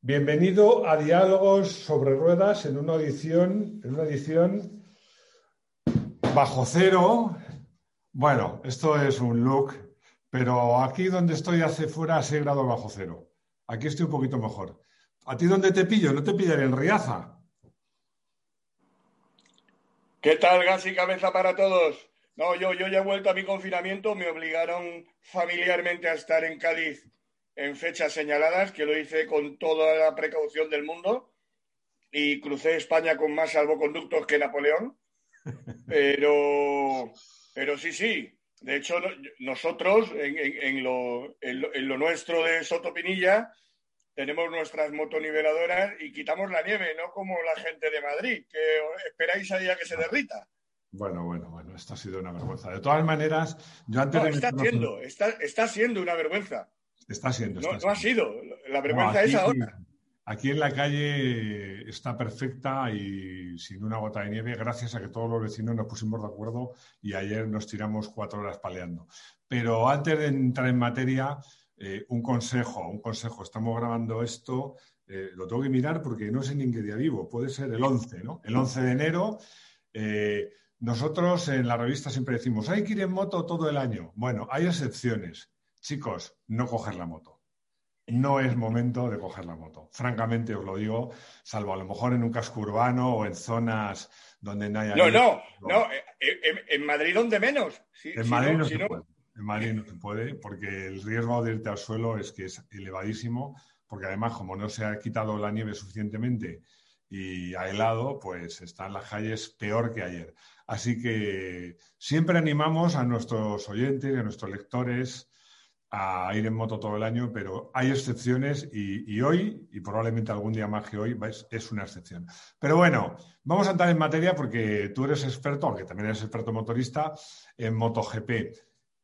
Bienvenido a Diálogos sobre Ruedas en una edición, en una edición bajo cero. Bueno, esto es un look, pero aquí donde estoy hace fuera 6 grados bajo cero. Aquí estoy un poquito mejor. ¿A ti dónde te pillo? ¿No te pillaré en Riaza? ¿Qué tal, gas y cabeza para todos? No, yo, yo ya he vuelto a mi confinamiento, me obligaron familiarmente a estar en Cádiz en fechas señaladas, que lo hice con toda la precaución del mundo y crucé España con más salvoconductos que Napoleón. Pero, pero sí, sí. De hecho, nosotros en, lo, en, lo, nuestro de Sotopinilla tenemos nuestras motoniveladoras y quitamos la nieve, no como la gente de Madrid, que esperáis ahí a que se derrita. Bueno, bueno, bueno, esto ha sido una vergüenza. De todas maneras, yo antes de está, siendo, está, está siendo una vergüenza. Está siendo. no, ha sido. La vergüenza es ahora. Aquí en la calle está perfecta y sin una gota de nieve, gracias a que todos los vecinos nos pusimos de acuerdo y ayer nos tiramos cuatro horas paleando. Pero antes de entrar en materia, eh, un consejo, un consejo. Estamos grabando esto, eh, lo tengo que mirar porque no sé ni en qué día vivo. Puede ser el 11, ¿no? El 11 de enero. Eh, nosotros en la revista siempre decimos, hay que ir en moto todo el año. Bueno, hay excepciones. Chicos, no coger la moto. No es momento de coger la moto. Francamente os lo digo, salvo a lo mejor en un casco urbano o en zonas donde no haya... No, no, no, en, Madrid donde menos. en Madrid no, se puede. En Madrid no se puede porque el riesgo de irte al suelo es que es elevadísimo, porque además como no se ha quitado la nieve suficientemente y ha helado, pues están las calles peor que ayer. Así que siempre animamos a nuestros oyentes y a nuestros lectores a ir en moto todo el año, pero hay excepciones y, hoy, y probablemente algún día más que hoy, es una excepción. Pero bueno, vamos a entrar en materia porque tú eres experto, aunque también eres experto motorista, en MotoGP.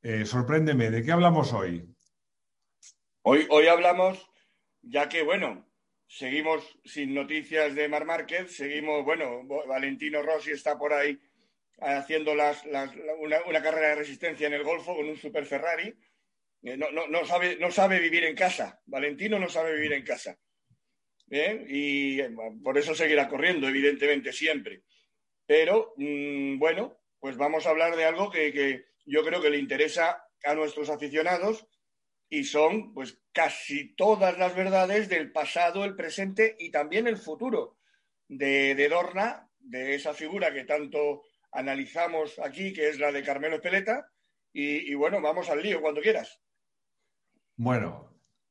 Eh, sorpréndeme, ¿de qué hablamos hoy? Hoy, hoy hablamos, ya que, bueno, seguimos sin noticias de Mar Márquez, seguimos, bueno, Valentino Rossi está por ahí haciendo las, una, una carrera de resistencia en el Golfo con un Super Ferrari eh, no, sabe, no sabe vivir en casa. Valentino no sabe vivir en casa. ¿eh? Y eh, por eso seguirá corriendo, evidentemente, siempre. Pero, mm, bueno, pues vamos a hablar de algo que, yo creo que le interesa a nuestros aficionados y son, pues, casi todas las verdades del pasado, el presente y también el futuro de, de Dorna, de esa figura que tanto analizamos aquí, que es la de Carmelo Espeleta. y bueno, vamos al lío cuando quieras. Bueno,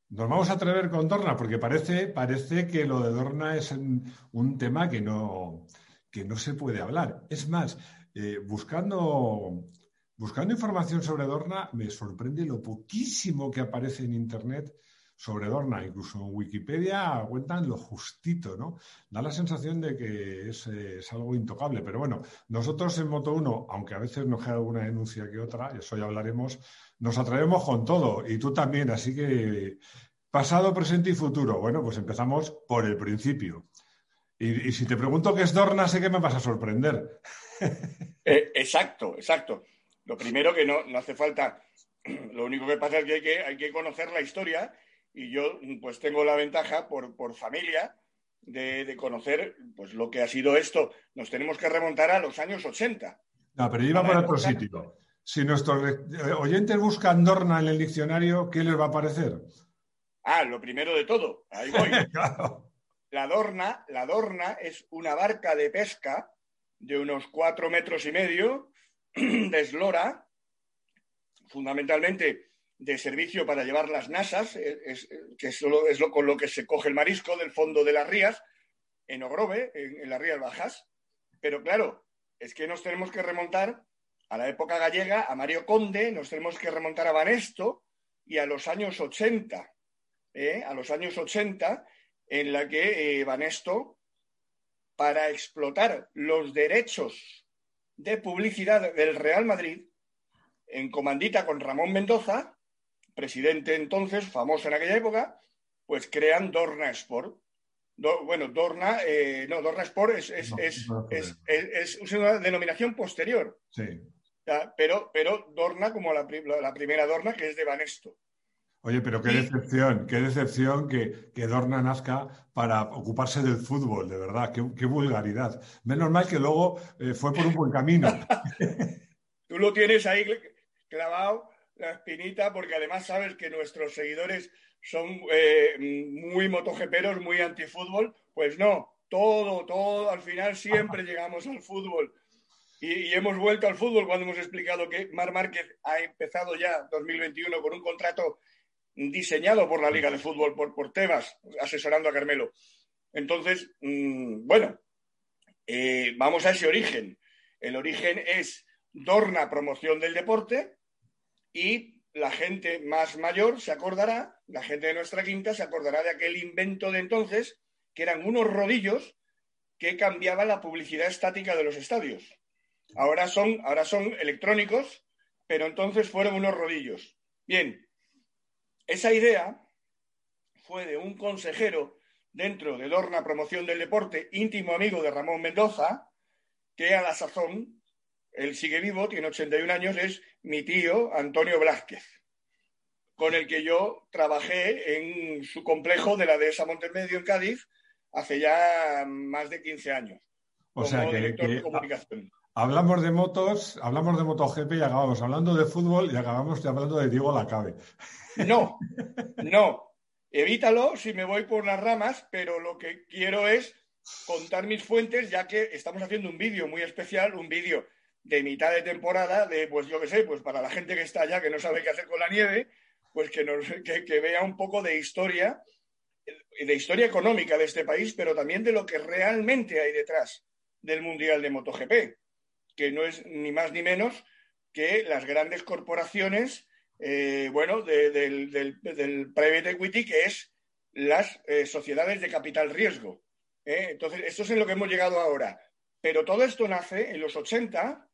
nos vamos a atrever con Dorna porque parece, parece que lo de Dorna es un, tema que no, que no se puede hablar. Es más, eh, buscando, buscando información sobre Dorna, me sorprende lo poquísimo que aparece en Internet sobre Dorna, incluso en Wikipedia cuentan lo justito, ¿no? Da la sensación de que es, algo intocable, pero bueno, nosotros en Moto 1, aunque a veces nos queda alguna denuncia que otra, y eso ya hablaremos, nos atrevemos con todo, y tú también, así que pasado, presente y futuro. Bueno, pues empezamos por el principio. Y, si te pregunto qué es Dorna, sé que me vas a sorprender. Eh, exacto, exacto. Lo primero que no, no hace falta, lo único que pasa es que hay, que hay que conocer la historia y yo pues tengo la ventaja por, por familia de, conocer pues lo que ha sido esto. Nos tenemos que remontar a los años 80. No, pero iba por otro sitio. Si nuestros eh, oyentes buscan Dorna en el diccionario, ¿qué les va a aparecer? Ah, lo primero de todo, ahí voy. La Dorna, la Dorna es una barca de pesca de unos cuatro metros y medio de eslora, fundamentalmente de servicio para llevar las nasas, eh, eh, que solo es lo, con lo que se coge el marisco del fondo de las rías, en Ogrove, en, las rías bajas. Pero claro, es que nos tenemos que remontar a la época gallega, a Mario Conde, nos tenemos que remontar a Banesto y a los años 80. ¿eh? a los años 80, en la que eh, Banesto, para explotar los derechos de publicidad del Real Madrid, en comandita con Ramón Mendoza, presidente entonces, famoso en aquella época, pues crean Dorna Sport. bueno, Dorna, eh, no, Dorna Sport es, es, una denominación posterior. Sí. Pero, pero Dorna como la, la, primera Dorna, que es de Banesto. Oye, pero qué decepción, qué decepción que, que, Dorna nazca para ocuparse del fútbol, de verdad, qué, vulgaridad. Menos mal que luego eh, fue por un buen camino. Tú lo tienes ahí clavado, la espinita, porque además sabes que nuestros seguidores son eh, muy motogeperos, muy antifútbol. Pues no, todo, todo, al final siempre llegamos al fútbol. Y, hemos vuelto al fútbol cuando hemos explicado que Mar Márquez ha empezado ya 2021 con un contrato diseñado por la Liga de Fútbol, por, por Tebas, asesorando a Carmelo. Entonces, mm, bueno, eh, vamos a ese origen. El origen es Dorna Promoción del Deporte y la gente más mayor se acordará, la gente de nuestra quinta se acordará de aquel invento de entonces, que eran unos rodillos que cambiaban la publicidad estática de los estadios. Ahora son, ahora son electrónicos, pero entonces fueron unos rodillos. Bien, esa idea fue de un consejero dentro de Dorna Promoción del Deporte, íntimo amigo de Ramón Mendoza, que a la sazón, él sigue vivo, tiene 81 años, es mi tío Antonio Blázquez, con el que yo trabajé en su complejo de la dehesa Montemedio en Cádiz hace ya más de 15 años. O sea que, Hablamos de motos, hablamos de MotoGP y acabamos hablando de fútbol y acabamos hablando de Diego Lacabe. No, no. Evítalo si me voy por las ramas, pero lo que quiero es contar mis fuentes, ya que estamos haciendo un vídeo muy especial, un vídeo de mitad de temporada, de pues yo qué sé, pues para la gente que está allá, que no sabe qué hacer con la nieve, pues que, nos, que, vea un poco de historia, de historia económica de este país, pero también de lo que realmente hay detrás del Mundial de MotoGP, que no es ni más ni menos que las grandes corporaciones eh, bueno, del, del, private equity, que es las eh, sociedades de capital riesgo. ¿eh? Entonces, esto es en lo que hemos llegado ahora. Pero todo esto nace en los 80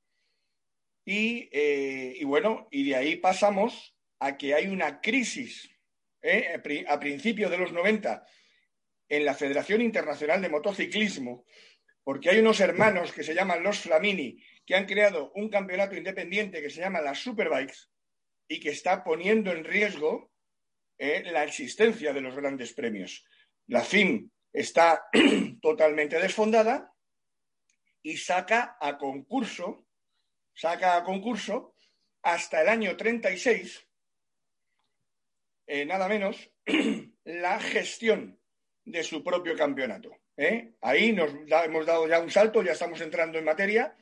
y, y bueno, y de ahí pasamos a que hay una crisis a principios de los 90 en la Federación Internacional de Motociclismo, porque hay unos hermanos que se llaman los Flamini, que han creado un campeonato independiente que se llama las Superbikes, y que está poniendo en riesgo eh, la existencia de los grandes premios. La FIM está totalmente desfondada y saca a concurso, saca a concurso hasta el año 36, eh, nada menos, la gestión de su propio campeonato. ¿eh? Ahí nos hemos dado ya un salto, ya estamos entrando en materia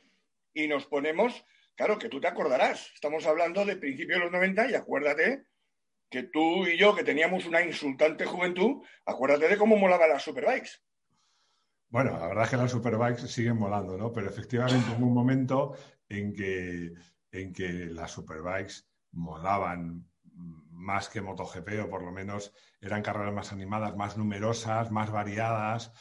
y nos ponemos Claro, que tú te acordarás. Estamos hablando de principios de los 90 y acuérdate que tú y yo, que teníamos una insultante juventud, acuérdate de cómo molaban las superbikes. Bueno, la verdad es que las superbikes siguen molando, ¿no? Pero efectivamente hubo un momento en que, en que las superbikes molaban más que MotoGP, o por lo menos eran carreras más animadas, más numerosas, más variadas.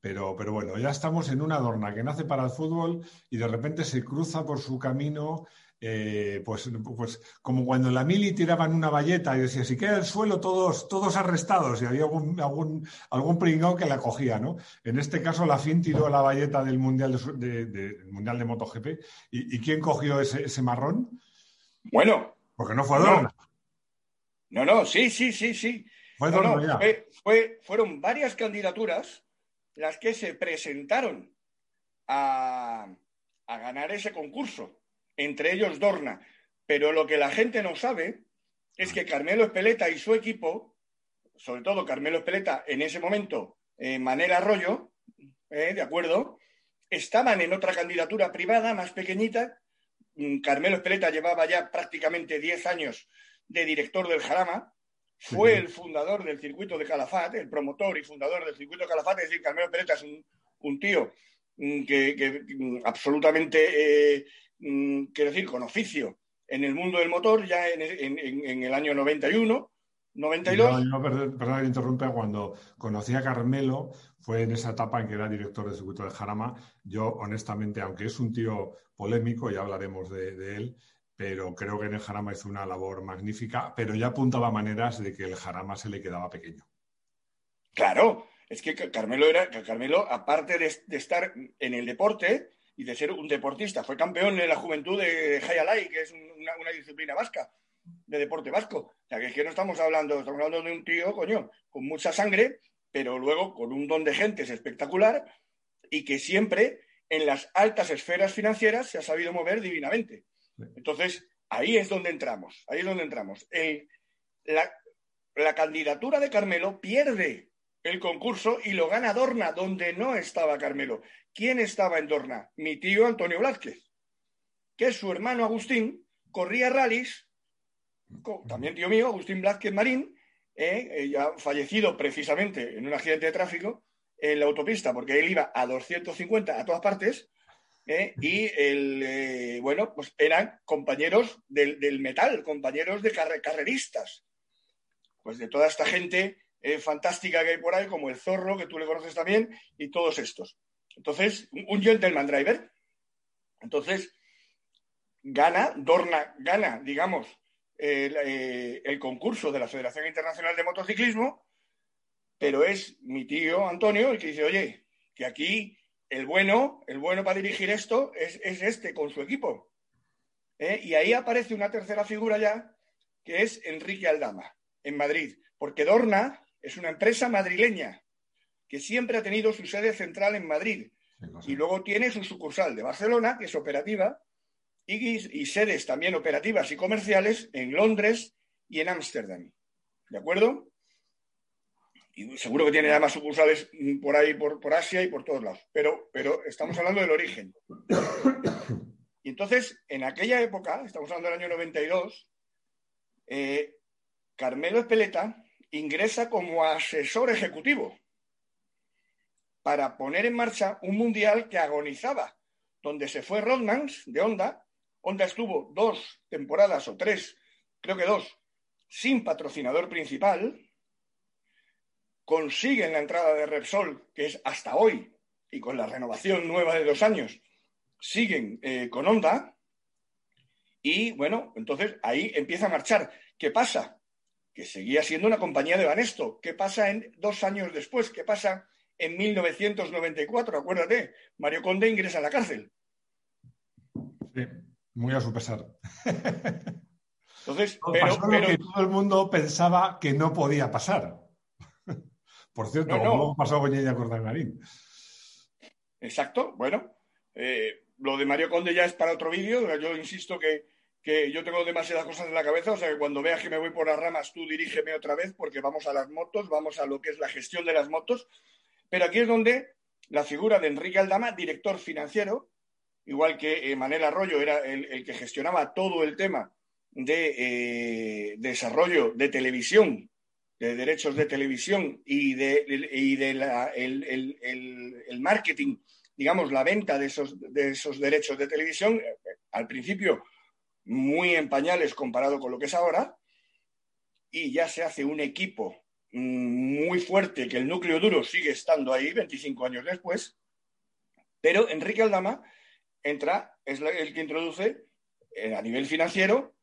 Pero, pero bueno, ya estamos en una adorna que nace para el fútbol y de repente se cruza por su camino, eh, pues, pues como cuando en la mili tiraban una valleta y decía, si queda el suelo, todos, todos arrestados, y había algún, algún, algún pringao que la cogía, ¿no? En este caso, la FIN tiró la valleta del Mundial de, mundial de MotoGP. ¿Y, quién cogió ese, marrón? Bueno. Porque no fue Adorna. No, no, sí, sí, sí, sí. Fue fue, fueron varias candidaturas las que se presentaron a, ganar ese concurso, entre ellos Dorna. Pero lo que la gente no sabe es que Carmelo Espeleta y su equipo, sobre todo Carmelo Espeleta en ese momento, en Manera Arroyo, ¿eh? ¿de acuerdo? Estaban en otra candidatura privada más pequeñita. Mm, Carmelo Espeleta llevaba ya prácticamente 10 años de director del Jarama, fue el fundador del circuito de Calafat, el promotor y fundador del circuito de Calafat, es decir, Carmelo Pereta es un, tío mm, que, mm, absolutamente, eh, mm, quiero decir, con oficio en el mundo del motor ya en, el año 91, 92. No, perdón, perdón, interrumpa. Cuando conocí a Carmelo, fue en esa etapa en que era director de circuito de Jarama. Yo, honestamente, aunque es un tío polémico, ya hablaremos de, él, pero creo que en el Jarama hizo una labor magnífica, pero ya apuntaba maneras de que el Jarama se le quedaba pequeño. Claro, es que Carmelo era, Carmelo, aparte de, estar en el deporte y de ser un deportista, fue campeón en la juventud de Hayalay, que es una disciplina vasca de deporte vasco. O sea, que es que no estamos hablando, estamos hablando de un tío, coño, con mucha sangre, pero luego con un don de gentes espectacular y que siempre en las altas esferas financieras se ha sabido mover divinamente. Entonces, ahí es donde entramos, ahí es donde entramos. la, la candidatura de Carmelo pierde el concurso y lo gana Dorna, donde no estaba Carmelo. ¿Quién estaba en Dorna? Mi tío Antonio Blázquez, que es su hermano Agustín, corría rallies también tío mío, Agustín Blázquez Marín, eh, eh, ya fallecido precisamente en un accidente de tráfico en la autopista, porque él iba a 250 a todas partes, eh, y el, bueno, pues eran compañeros del, metal, compañeros de carreristas, pues de toda esta gente fantástica que hay por ahí, como el Zorro, que tú le conoces también, y todos estos. Entonces, un gentleman driver. Entonces, gana, Dorna gana, digamos, eh, el, concurso de la Federación Internacional de Motociclismo, pero es mi tío Antonio el que dice, oye, que aquí el bueno, el bueno para dirigir esto es, este con su equipo. ¿eh? Y ahí aparece una tercera figura ya, que es Enrique Aldama, en Madrid, porque Dorna es una empresa madrileña que siempre ha tenido su sede central en Madrid y luego tiene su sucursal de Barcelona, que es operativa, y, sedes también operativas y comerciales en Londres y en Ámsterdam. ¿De acuerdo? Y seguro que tiene además sucursales por ahí, por, Asia y por todos lados. Pero, pero estamos hablando del origen. Y entonces, en aquella época, estamos hablando del año 92, eh, Carmelo Espeleta ingresa como asesor ejecutivo para poner en marcha un mundial que agonizaba, donde se fue Rodmans de Honda Honda estuvo dos temporadas o tres, creo que dos, sin patrocinador principal, consiguen la entrada de Repsol, que es hasta hoy, y con la renovación nueva de dos años, siguen eh, con Honda, y bueno, entonces ahí empieza a marchar. ¿Qué pasa? Que seguía siendo una compañía de Banesto. ¿Qué pasa en dos años después? ¿Qué pasa en 1994? Acuérdate, Mario Conde ingresa a la cárcel. Sí. Muy a su pesar. Entonces, pero, que todo el mundo pensaba que no podía pasar. Por cierto, no, pasó con ella Marín. Exacto, bueno. Eh, lo de Mario Conde ya es para otro vídeo. Yo insisto que, que, yo tengo demasiadas cosas en la cabeza, o sea que cuando veas que me voy por las ramas, tú dirígeme otra vez, porque vamos a las motos, vamos a lo que es la gestión de las motos. Pero aquí es donde la figura de Enrique Aldama, director financiero, igual que eh, Manel Arroyo era el, que gestionaba todo el tema de eh, desarrollo de televisión, de derechos de televisión y de, el, marketing, digamos, la venta de esos, de esos derechos de televisión, eh, al principio muy en pañales comparado con lo que es ahora, y ya se hace un equipo mm, muy fuerte, que el núcleo duro sigue estando ahí 25 años después, pero Enrique Aldama entra, es el que introduce eh, a nivel financiero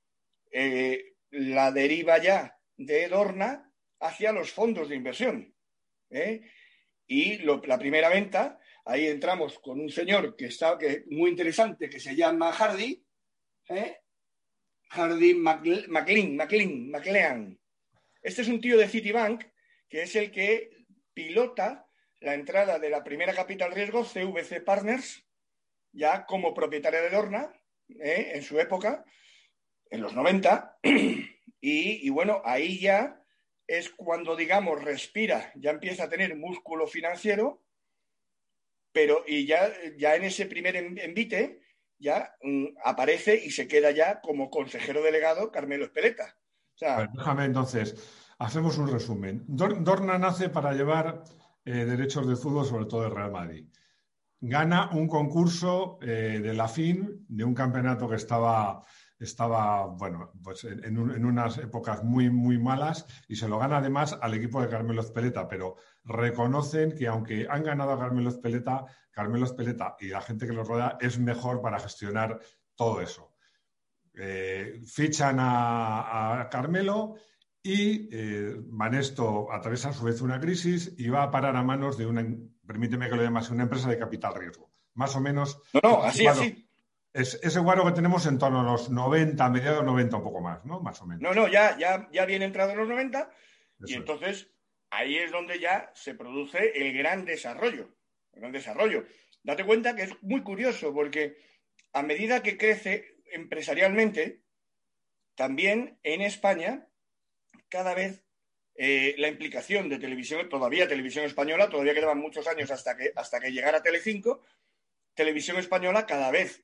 eh, la deriva ya de Dorna hacia los fondos de inversión. ¿eh? Y la primera venta, ahí entramos con un señor que está que, muy interesante, que se llama Hardy, Hardy McLean, McLean, McLean. Este es un tío de Citibank, que es el que pilota la entrada de la primera capital riesgo, CVC Partners, ya como propietaria de Dorna ¿eh? en su época, en los 90, y, bueno, ahí ya es cuando, digamos, respira, ya empieza a tener músculo financiero, pero y ya, ya en ese primer envite ya mm, aparece y se queda ya como consejero delegado Carmelo Espeleta. déjame entonces, hacemos un resumen. Dorna nace para llevar eh, derechos de fútbol, sobre todo de Real Madrid gana un concurso eh, de la FIN, de un campeonato que estaba estaba, bueno, pues en, unas épocas muy, muy malas y se lo gana además al equipo de Carmelo Espeleta, pero reconocen que aunque han ganado a Carmelo Espeleta, Carmelo Espeleta y la gente que los rodea es mejor para gestionar todo eso. Eh, fichan a, Carmelo y eh, Manesto atraviesa a su vez una crisis y va a parar a manos de una, permíteme que lo llame una empresa de capital riesgo. Más o menos. No, no, así, así. Es ese guaro que tenemos en torno a los 90, mediados 90, un poco más, ¿no? Más o menos. No, no, ya, ya, ya viene entrado en los 90 y entonces ahí es donde ya se produce el gran desarrollo. El gran desarrollo. Date cuenta que es muy curioso porque a medida que crece empresarialmente, también en España, cada vez eh, la implicación de televisión, todavía televisión española, todavía quedaban muchos años hasta que, hasta que llegara Telecinco, televisión española cada vez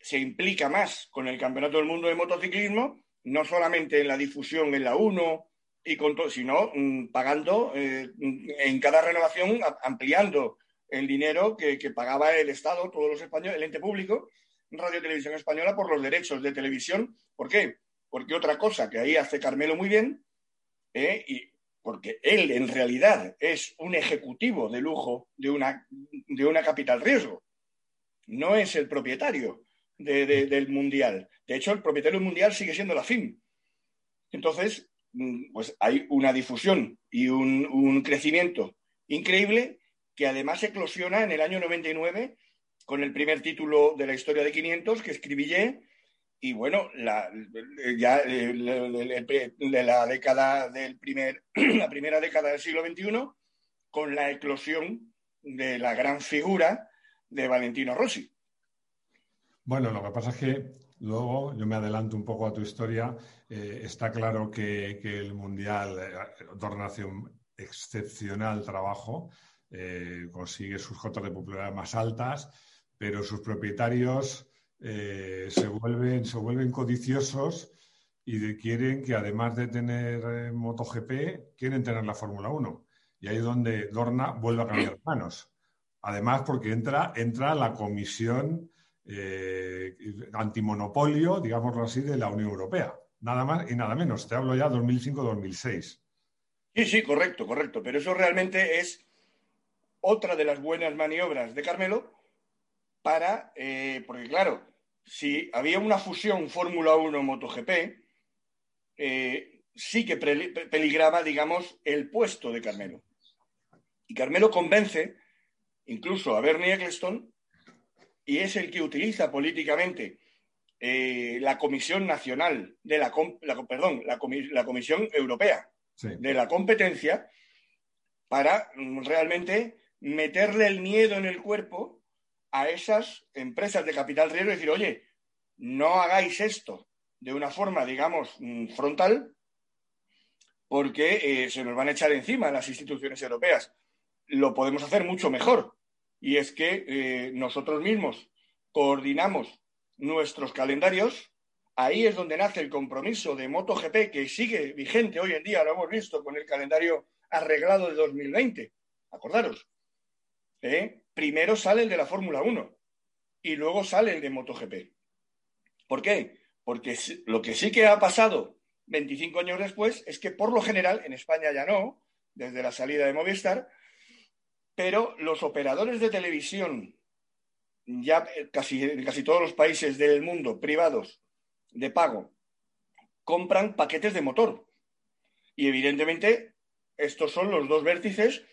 se implica más con el Campeonato del Mundo de Motociclismo, no solamente en la difusión en la 1 y con todo, sino mm, pagando eh, en cada renovación, ampliando el dinero que, pagaba el Estado, todos los españoles, el ente público, Radio Televisión Española, por los derechos de televisión. ¿Por qué? Porque otra cosa que ahí hace Carmelo muy bien, eh, y porque él en realidad es un ejecutivo de lujo de una, de una capital riesgo, no es el propietario del Mundial. De hecho, el propietario Mundial sigue siendo la FIM. Entonces, mm, pues hay una difusión y un, crecimiento increíble que además eclosiona en el año 99 con el primer título de la historia de 500 que escribí y bueno, la, ya de la década del primer, la primera década del siglo XXI, con la eclosión de la gran figura de Valentino Rossi. Bueno, lo que pasa es que luego, yo me adelanto un poco a tu historia, eh, está claro que, el Mundial eh, hace un excepcional trabajo, eh, consigue sus cotas de popularidad más altas, pero sus propietarios eh, se, vuelven, se vuelven codiciosos y quieren que además de tener MotoGP, quieren tener la Fórmula 1. Y ahí es donde Dorna vuelve a cambiar manos. Además, porque entra, entra la comisión eh, antimonopolio, digámoslo así, de la Unión Europea. Nada más y nada menos. Te hablo ya 2005-2006. Sí, sí, correcto, correcto. Pero eso realmente es otra de las buenas maniobras de Carmelo para, eh, porque claro, si había una fusión Fórmula 1 MotoGP, eh, sí que peligraba, digamos, el puesto de Carmelo. Y Carmelo convence incluso a Bernie Eccleston y es el que utiliza políticamente eh, la Comisión Nacional de la, perdón, la, Comisión Europea de la Competencia para realmente meterle el miedo en el cuerpo a esas empresas de capital riesgo y decir, oye, no hagáis esto de una forma, digamos, mm, frontal, porque eh, se nos van a echar encima las instituciones europeas. Lo podemos hacer mucho mejor y es que eh, nosotros mismos coordinamos nuestros calendarios. Ahí es donde nace el compromiso de MotoGP, que sigue vigente hoy en día, lo hemos visto con el calendario arreglado de 2020. Acordaros. ¿eh? Primero sale el de la Fórmula 1 y luego sale el de MotoGP. ¿Por qué? Porque lo que sí que ha pasado 25 años después es que por lo general, en España ya no, desde la salida de Movistar, pero los operadores de televisión, ya casi en casi todos los países del mundo privados de pago, compran paquetes de motor. Y evidentemente estos son los dos vértices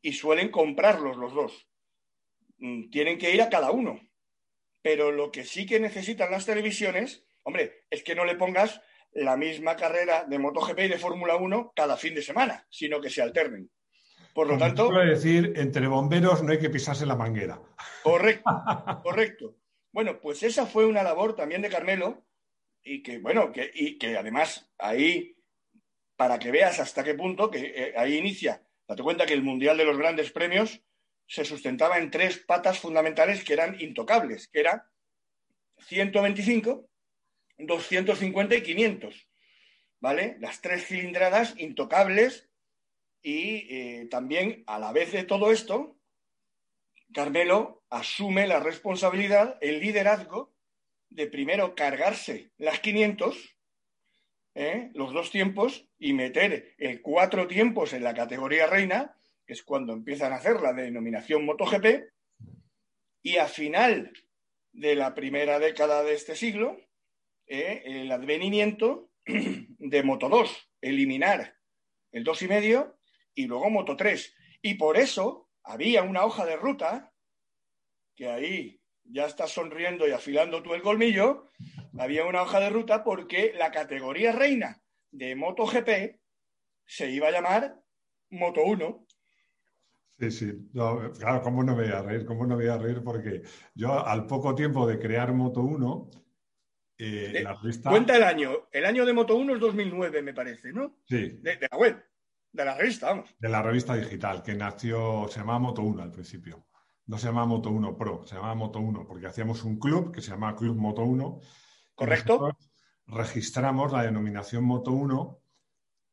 y suelen comprarlos los dos. Mm, tienen que ir a cada uno. Pero lo que sí que necesitan las televisiones, hombre, es que no le pongas la misma carrera de MotoGP y de Fórmula 1 cada fin de semana, sino que se alternen. Por lo tanto. Quiero decir, entre bomberos no hay que pisarse la manguera. Correcto, correcto. Bueno, pues esa fue una labor también de Carmelo y que, bueno, que, y que además ahí, para que veas hasta qué punto, que eh, ahí inicia, date cuenta que el Mundial de los Grandes Premios se sustentaba en tres patas fundamentales que eran intocables, que eran 125, 250 y 500. ¿Vale? Las tres cilindradas intocables y eh, también, a la vez de todo esto, Carmelo asume la responsabilidad, el liderazgo de primero cargarse las 500, ¿eh? los dos tiempos, y meter el cuatro tiempos en la categoría reina, que es cuando empiezan a hacer la denominación MotoGP, y a final de la primera década de este siglo, ¿eh? el advenimiento de Moto 2, eliminar el dos y medio y luego Moto 3. Y por eso había una hoja de ruta que ahí ya estás sonriendo y afilando tú el colmillo, había una hoja de ruta porque la categoría reina de MotoGP se iba a llamar Moto 1. Sí, sí, claro, ¿cómo no me voy a reír? ¿Cómo no voy a reír? Porque yo al poco tiempo de crear Moto 1, eh, la revista... Cuenta el año, el año de Moto 1 es 2009, me parece, ¿no? Sí. De, de la web, de la revista, vamos. De la revista digital, que nació, se llamaba Moto 1 al principio no se llama Moto 1 Pro, se llama Moto 1 porque hacíamos un club que se llama Club Moto 1. Correcto. Registramos la denominación Moto 1,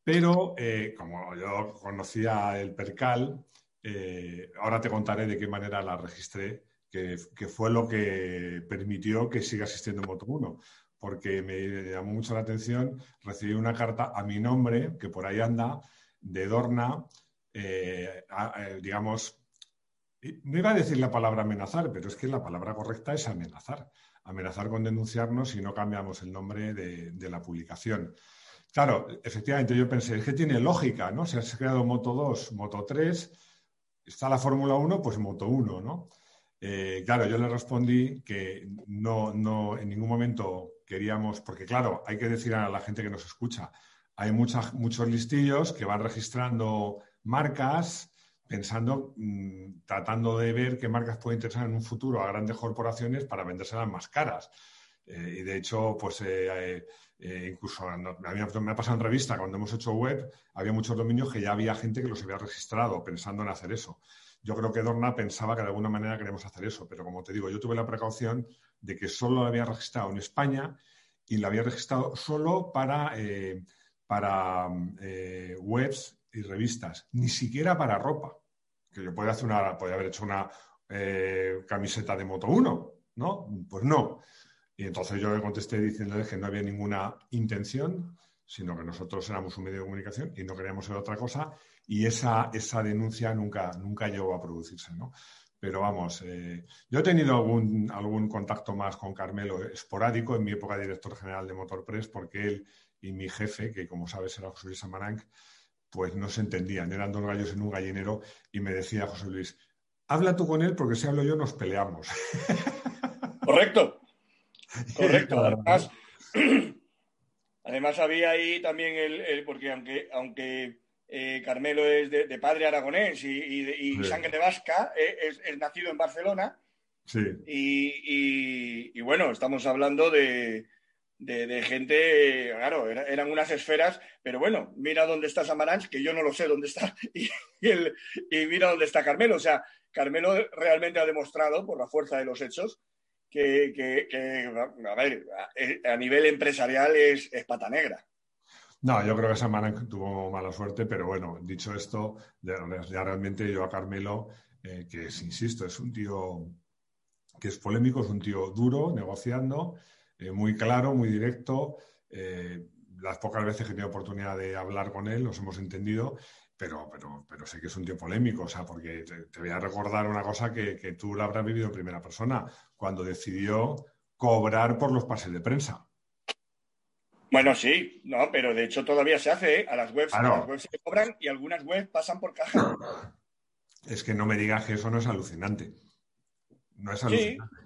pero eh, como yo conocía el percal, eh, ahora te contaré de qué manera la registré, que, fue lo que permitió que siga existiendo Moto 1 porque me llamó mucho la atención, recibí una carta a mi nombre, que por ahí anda, de Dorna, eh, digamos, no iba a decir la palabra amenazar, pero es que la palabra correcta es amenazar. Amenazar con denunciarnos si no cambiamos el nombre de, la publicación. Claro, efectivamente yo pensé, es que tiene lógica, ¿no? Si has creado Moto 2, Moto 3, está la Fórmula 1, pues Moto 1, ¿no? Eh, claro, yo le respondí que no, no, en ningún momento queríamos, porque claro, hay que decir a la gente que nos escucha, hay muchos listillos que van registrando marcas, pensando, mm, tratando de ver qué marcas pueden interesar en un futuro a grandes corporaciones para vendérselas más caras. Eh, y de hecho, pues eh, eh, incluso me ha pasado en revista, cuando hemos hecho web, había muchos dominios que ya había gente que los había registrado pensando en hacer eso. Yo creo que Dorna pensaba que de alguna manera queremos hacer eso, pero como te digo, yo tuve la precaución de que solo lo había registrado en España y lo había registrado solo para, para webs y revistas, ni siquiera para ropa que yo podía, hacer una, haber hecho una eh, camiseta de Moto 1, ¿no? Pues no. Y entonces yo le contesté diciéndole que no había ninguna intención, sino que nosotros éramos un medio de comunicación y no queríamos ser otra cosa. Y esa, esa denuncia nunca, nunca llegó a producirse, ¿no? Pero vamos, eh, yo he tenido algún, algún contacto más con Carmelo esporádico en mi época de director general de Motorpress, porque él y mi jefe, que como sabes era José Luis Amaranc, pues no se entendían, eran dos gallos en un gallinero y me decía José Luis, habla tú con él porque si hablo yo nos peleamos. Correcto, correcto. Además, había ahí también el, porque aunque, aunque eh, Carmelo es de, padre aragonés y, sangre de vasca, eh, es, nacido en Barcelona. Sí. y bueno, estamos hablando de, de, gente, claro, eran unas esferas, pero bueno, mira dónde está Samaranch, que yo no lo sé dónde está, y, mira dónde está Carmelo. O sea, Carmelo realmente ha demostrado, por la fuerza de los hechos, que, a nivel empresarial es, pata negra. No, yo creo que Samaranch tuvo mala suerte, pero bueno, dicho esto, ya, realmente yo a Carmelo, eh, que es, insisto, es un tío que es polémico, es un tío duro, negociando, eh, muy claro, muy directo. Eh, las pocas veces que he tenido oportunidad de hablar con él, nos hemos entendido, pero, pero, pero sé que es un tío polémico, o sea, porque te, voy a recordar una cosa que, tú la habrás vivido en primera persona, cuando decidió cobrar por los pases de prensa. Bueno, sí, no, pero de hecho todavía se hace, ¿eh? a las webs, a las webs se cobran y algunas webs pasan por caja. Es que no me digas que eso no es alucinante. No es alucinante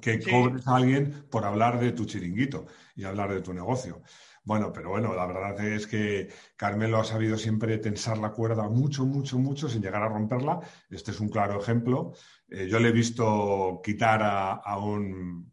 que cobres a alguien por hablar de tu chiringuito y hablar de tu negocio. Bueno, pero bueno, la verdad es que Carmelo ha sabido siempre tensar la cuerda mucho, mucho, mucho sin llegar a romperla. Este es un claro ejemplo. Eh, yo le he visto quitar a un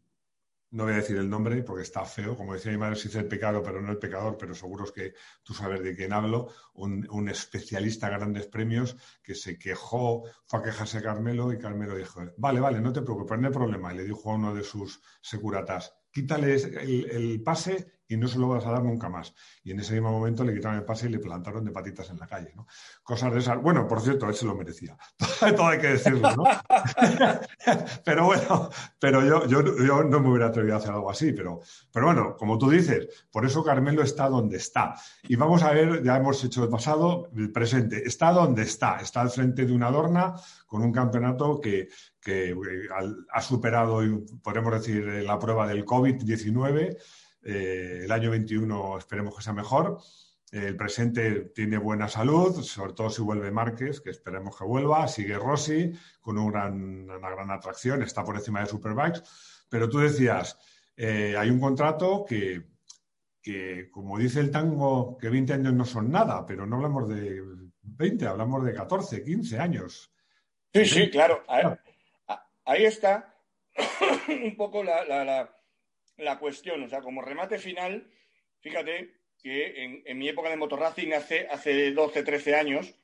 no voy a decir el nombre porque está feo, como decía mi madre, si dice el pecado, pero no el pecador, pero seguro es que tú sabes de quién hablo, un, especialista a grandes premios que se quejó, fue a quejarse a Carmelo y Carmelo dijo, vale, vale, no te preocupes, no hay problema. Y le dijo a uno de sus securatas, quítale el, pase y no se lo vas a dar nunca más. Y en ese mismo momento le quitaron el pase y le plantaron de patitas en la calle. Cosas de esas. Bueno, por cierto, él se lo merecía. Todo hay que decirlo, ¿no? pero bueno, pero yo, yo, no me hubiera atrevido a hacer algo así, pero, pero bueno, como tú dices, por eso Carmelo está donde está. Y vamos a ver, ya hemos hecho el pasado, el presente. Está donde está. Está al frente de una Adorna con un campeonato que, que eh, ha superado, podemos decir, la prueba del COVID-19 eh, el año 21 esperemos que sea mejor. el presente tiene buena salud, sobre todo si vuelve Márquez, que esperemos que vuelva. Sigue Rossi con una gran atracción, está por encima de Superbikes. Pero tú decías, eh, hay un contrato que, que, como dice el tango, que 20 años no son nada, pero no hablamos de 20, hablamos de 14, 15 años. Sí, sí, claro. Ahí, está un poco la la cuestión. O sea, como remate final, fíjate que en, mi época de motorracing, hace, hace 12, 13 años,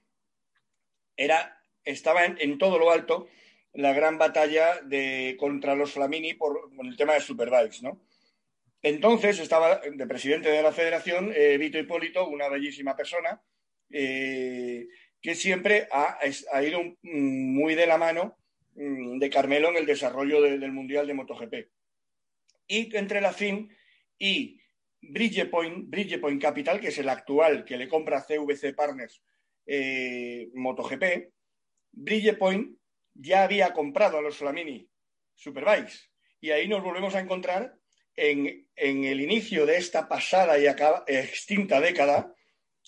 era, estaba en, todo lo alto la gran batalla de, contra los Flamini por, el tema de Superbikes, ¿no? Entonces estaba de presidente de la federación eh, Vito Hipólito, una bellísima persona, eh, que siempre ha, ido muy de la mano mm, de Carmelo en el desarrollo del Mundial de MotoGP y entre la FIM y Bridgepoint, Bridgepoint Capital, que es el actual que le compra CVC Partners eh, MotoGP, Bridgepoint ya había comprado a los Flamini Superbikes. Y ahí nos volvemos a encontrar en, el inicio de esta pasada y extinta década,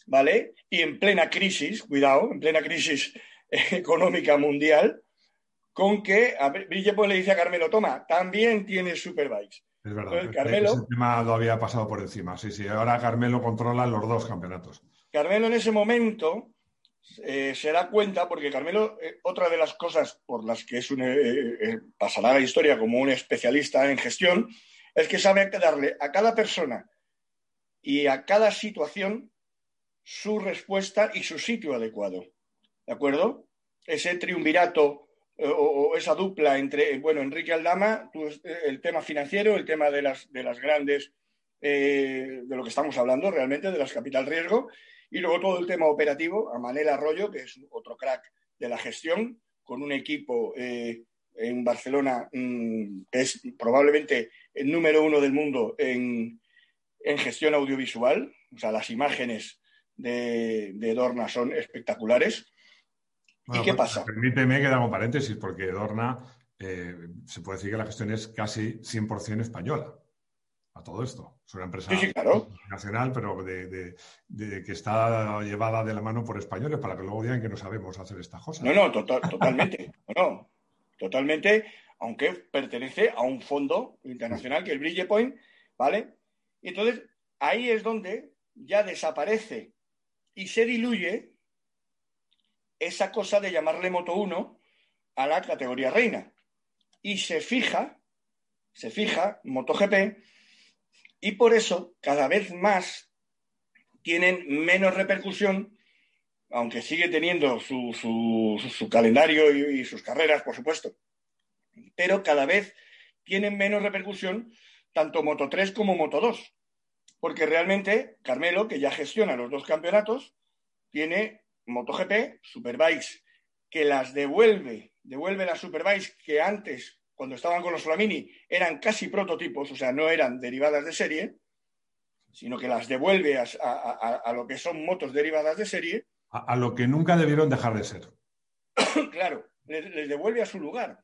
¿vale? Y en plena crisis, cuidado, en plena crisis económica mundial, con que Bridgepoint le dice a Carmelo, toma, también tienes Superbikes. Es verdad. Carmelo, ese tema lo había pasado por encima. Sí, sí. Ahora Carmelo controla los dos campeonatos. Carmelo en ese momento eh, se da cuenta, porque Carmelo, eh, otra de las cosas por las que es un, eh, pasará a la historia como un especialista en gestión, es que sabe darle a cada persona y a cada situación su respuesta y su sitio adecuado. ¿De acuerdo? Ese triunvirato o, esa dupla entre, bueno, Enrique Aldama, eh, el tema financiero, el tema de las, de las grandes, eh, de lo que estamos hablando realmente, de las capital riesgo, y luego todo el tema operativo, a Manel Arroyo, que es otro crack de la gestión, con un equipo eh, en Barcelona mm, que es probablemente el número uno del mundo en, en gestión audiovisual, o sea, las imágenes de, de Dorna son espectaculares. ¿Y qué pasa? Permíteme que haga un paréntesis, porque Dorna eh, se puede decir que la gestión es casi 100% española a todo esto. Es una empresa nacional, pero de, que está llevada de la mano por españoles para que luego digan que no sabemos hacer estas cosas. No, no, totalmente. no, totalmente, aunque pertenece a un fondo internacional que es Bridgepoint, ¿vale? Y entonces ahí es donde ya desaparece y se diluye esa cosa de llamarle Moto 1 a la categoría reina. Y se fija, se fija MotoGP, y por eso cada vez más tienen menos repercusión, aunque sigue teniendo su, su, calendario y, y sus carreras, por supuesto, pero cada vez tienen menos repercusión tanto Moto 3 como Moto 2. Porque realmente Carmelo, que ya gestiona los dos campeonatos, tiene MotoGP, Superbikes, que las devuelve, devuelve las Superbikes que antes, cuando estaban con los Flamini, eran casi prototipos, o sea, no eran derivadas de serie, sino que las devuelve a, lo que son motos derivadas de serie. A, lo que nunca debieron dejar de ser. claro, les, devuelve a su lugar.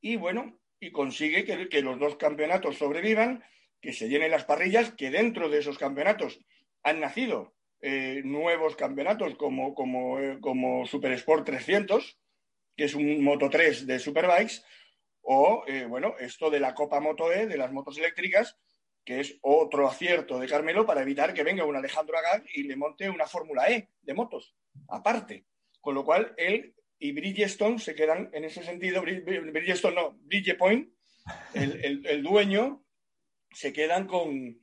Y bueno, y consigue que, que los dos campeonatos sobrevivan, que se llenen las parrillas, que dentro de esos campeonatos han nacido eh, nuevos campeonatos como, como, eh, como Super Sport 300, que es un Moto 3 de Superbikes, o, eh, bueno, esto de la Copa Moto E, de las motos eléctricas, que es otro acierto de Carmelo para evitar que venga un Alejandro Agag y le monte una Fórmula E de motos, aparte. Con lo cual, él y Bridgestone se quedan en ese sentido, Bridgestone no, Bridgepoint, el, el dueño, se quedan con,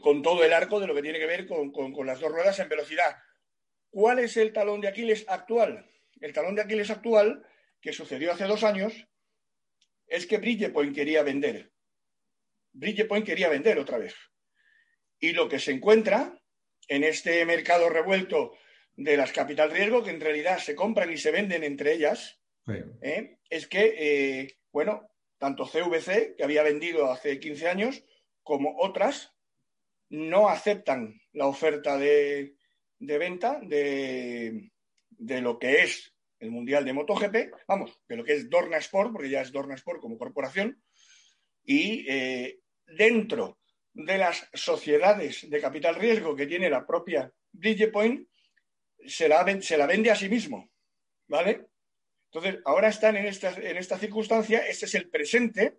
con todo el arco de lo que tiene que ver con, las dos ruedas en velocidad. ¿Cuál es el talón de Aquiles actual? El talón de Aquiles actual, que sucedió hace dos años, es que Bridgepoint quería vender. Bridgepoint quería vender otra vez. Y lo que se encuentra en este mercado revuelto de las capital riesgo, que en realidad se compran y se venden entre ellas, ¿eh? es que, eh, bueno, tanto CVC, que había vendido hace 15 años, como otras, no aceptan la oferta de, venta de, lo que es el Mundial de MotoGP, vamos, de lo que es Dorna Sport, porque ya es Dorna Sport como corporación, y eh, dentro de las sociedades de capital riesgo que tiene la propia Bridgepoint, se la, se la vende a sí mismo, ¿vale? Entonces, ahora están en esta, en esta circunstancia, este es el presente,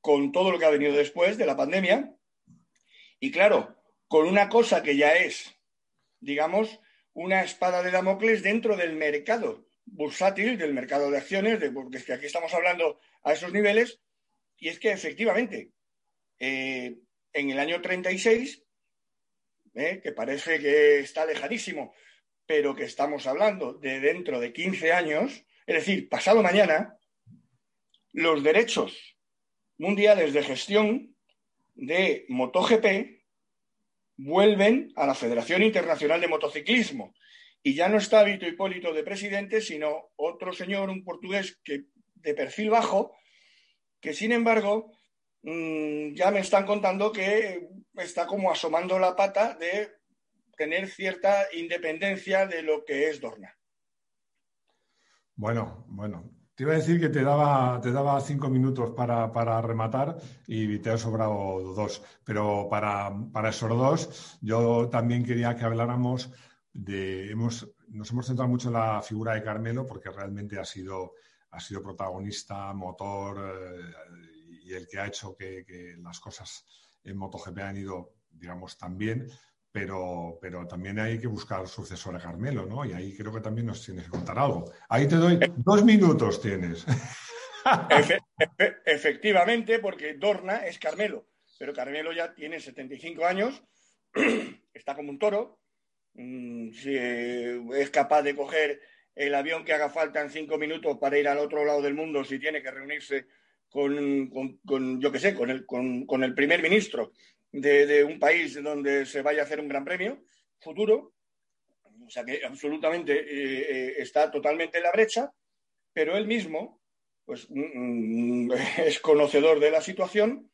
con todo lo que ha venido después de la pandemia, y claro, con una cosa que ya es, digamos, una espada de Damocles dentro del mercado bursátil, del mercado de acciones, de, porque es que aquí estamos hablando a esos niveles, y es que efectivamente, eh, en el año 36, eh, que parece que está lejanísimo, pero que estamos hablando de dentro de 15 años, es decir, pasado mañana, los derechos mundiales de gestión de MotoGP vuelven a la Federación Internacional de Motociclismo. Y ya no está Vito Hipólito de presidente, sino otro señor, un portugués que, de perfil bajo, que sin embargo mm, ya me están contando que está como asomando la pata de tener cierta independencia de lo que es Dorna. Bueno, bueno, te iba a decir que te daba, te daba cinco minutos para, rematar y te ha sobrado dos. Pero para, esos dos, yo también quería que habláramos de. Hemos, nos hemos centrado mucho en la figura de Carmelo porque realmente ha sido, ha sido protagonista, motor eh, y el que ha hecho que, las cosas en MotoGP han ido, digamos, tan bien pero, pero también hay que buscar sucesor a Carmelo, ¿no? Y ahí creo que también nos tienes que contar algo. Ahí te doy dos minutos, tienes. efectivamente, porque Dorna es Carmelo, pero Carmelo ya tiene 75 años, está como un toro, mm, es capaz de coger el avión que haga falta en cinco minutos para ir al otro lado del mundo si tiene que reunirse con, con, yo qué sé, con el, con, con el primer ministro de, un país donde se vaya a hacer un gran premio futuro. O sea que absolutamente eh, eh, está totalmente en la brecha, pero él mismo pues, mm, mm, es conocedor de la situación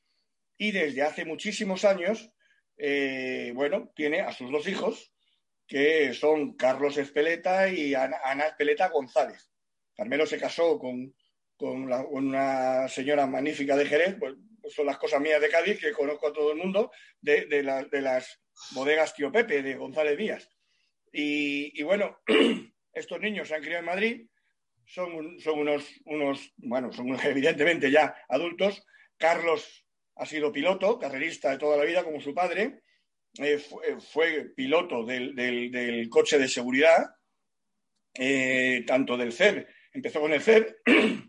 y desde hace muchísimos años, eh, bueno, tiene a sus dos hijos, que son Carlos Espeleta y Ana, Espeleta González. Carmelo se casó con, con una señora magnífica de Jerez, pues, son las cosas mías de Cádiz, que conozco a todo el mundo, de, las bodegas Tío Pepe, de González Díaz. Y, bueno, estos niños se han criado en Madrid, son, son unos, unos, bueno, son evidentemente ya adultos. Carlos ha sido piloto, carrerista de toda la vida, como su padre. Eh, fue, piloto del, coche de seguridad, eh, tanto del CER, empezó con el CER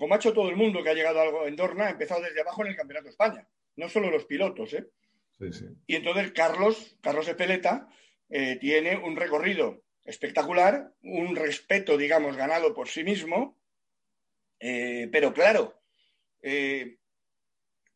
como ha hecho todo el mundo que ha llegado a algo en Dorna, ha empezado desde abajo en el Campeonato de España, no solo los pilotos. ¿eh? Y entonces Carlos, Carlos Espeleta, eh, tiene un recorrido espectacular, un respeto, digamos, ganado por sí mismo, eh, pero claro, eh,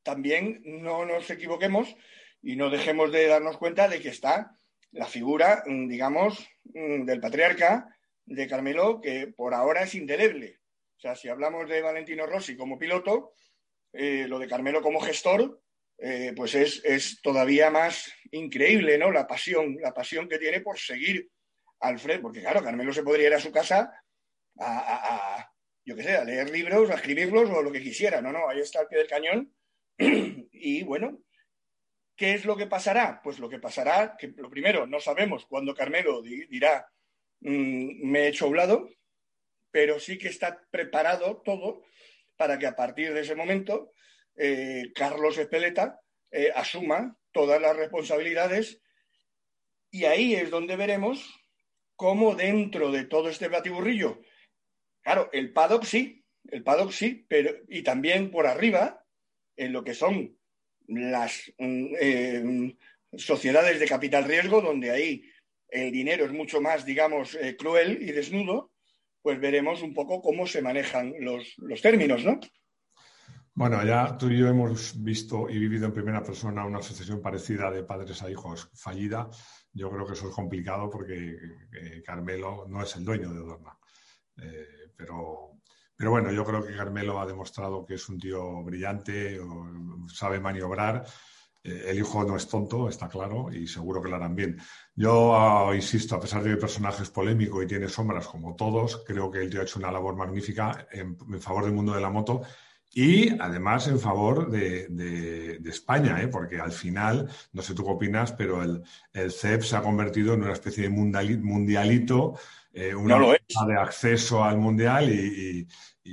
también no nos equivoquemos y no dejemos de darnos cuenta de que está la figura, mm, digamos, mm, del patriarca de Carmelo, que por ahora es indeleble. O sea, si hablamos de Valentino Rossi como piloto, eh, lo de Carmelo como gestor, eh, pues es, todavía más increíble, ¿no? La pasión, la pasión que tiene por seguir al frente, porque claro, Carmelo se podría ir a su casa a, yo qué sé, a leer libros, a escribirlos o lo que quisiera, no, no, ahí está al pie del cañón. y bueno, ¿qué es lo que pasará? Pues lo que pasará, que lo primero, no sabemos cuándo Carmelo dirá, mm, me he hecho un lado, pero sí que está preparado todo para que a partir de ese momento eh, Carlos Espeleta eh, asuma todas las responsabilidades y ahí es donde veremos cómo dentro de todo este batiburrillo, claro, el paddock sí, el paddock sí, pero y también por arriba, en lo que son las mm, eh, sociedades de capital riesgo, donde ahí el dinero es mucho más, digamos, cruel y desnudo, pues veremos un poco cómo se manejan los, términos, ¿no? Bueno, ya tú y yo hemos visto y vivido en primera persona una sucesión parecida de padres a hijos fallida. Yo creo que eso es complicado porque eh, Carmelo no es el dueño de Dorna. Eh, pero, pero bueno, yo creo que Carmelo ha demostrado que es un tío brillante, sabe maniobrar. Eh, el hijo no es tonto, está claro, y seguro que lo harán bien. Yo ah, insisto, a pesar de que el personaje es polémico y tiene sombras como todos, creo que el tío ha hecho una labor magnífica en favor del mundo de la moto y además en favor de, España, ¿eh? porque al final, no sé tú qué opinas, pero el, CEP se ha convertido en una especie de mundialito, eh, una de acceso al mundial y,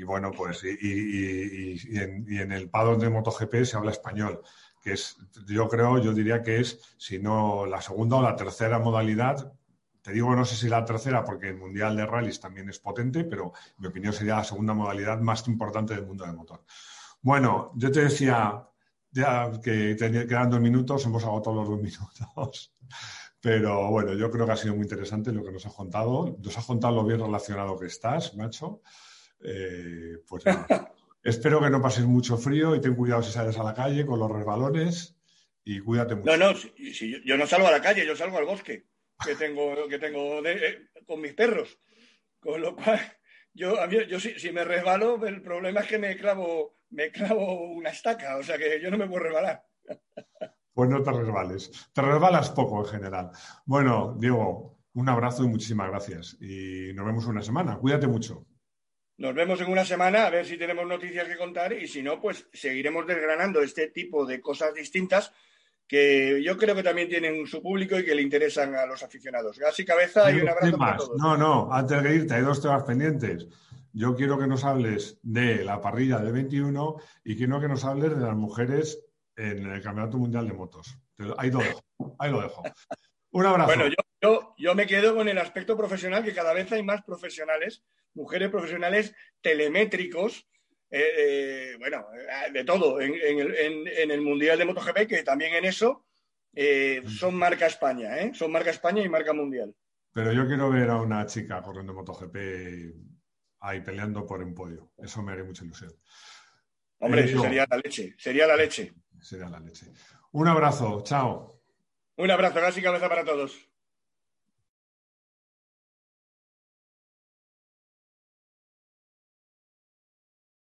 bueno, pues y, en, el paddock de MotoGP se habla español, que es, yo creo, yo diría que es, si no la segunda o la tercera modalidad te digo, no sé si la tercera, porque el Mundial de Rallys también es potente, pero en mi opinión sería la segunda modalidad más importante del mundo del motor. Bueno, yo te decía ya que quedan dos minutos, hemos agotado los dos minutos. Pero bueno, yo creo que ha sido muy interesante lo que nos has contado. Nos has contado lo bien relacionado que estás, macho. Eh, pues Espero que no pases mucho frío y ten cuidado si sales a la calle con los resbalones y cuídate mucho. No, no, si, yo no salgo a la calle, yo salgo al bosque que tengo, que tengo eh, con mis perros. Con lo cual, yo, a mí, yo si, si, me resbalo, el problema es que me clavo, me clavo una estaca, o sea que yo no me puedo resbalar. Pues no te resbales. Te resbalas poco en general. Bueno, Diego, un abrazo y muchísimas gracias. Y nos vemos una semana. Cuídate mucho. Nos vemos en una semana a ver si tenemos noticias que contar y si no, pues seguiremos desgranando este tipo de cosas distintas que yo creo que también tienen su público y que le interesan a los aficionados. Gas cabeza y un abrazo para todos. No, no, antes de irte, hay dos temas pendientes. Yo quiero que nos hables de la parrilla de 21 y quiero que nos hables de las mujeres en el Campeonato Mundial de Motos. Ahí lo dejo. Ahí lo dejo. Un abrazo. Bueno, yo, yo me quedo con el aspecto profesional, que cada vez hay más profesionales, mujeres profesionales telemétricos, eh, eh, bueno, eh, de todo en, el, Mundial de MotoGP, que también en eso son marca España, son marca España y marca Mundial. Pero yo quiero ver a una chica corriendo MotoGP ahí peleando por un podio. Eso me haría mucha ilusión. Hombre, sería la leche, sería la leche. Sería la leche. Un abrazo, chao. Un abrazo, casi cabeza para todos.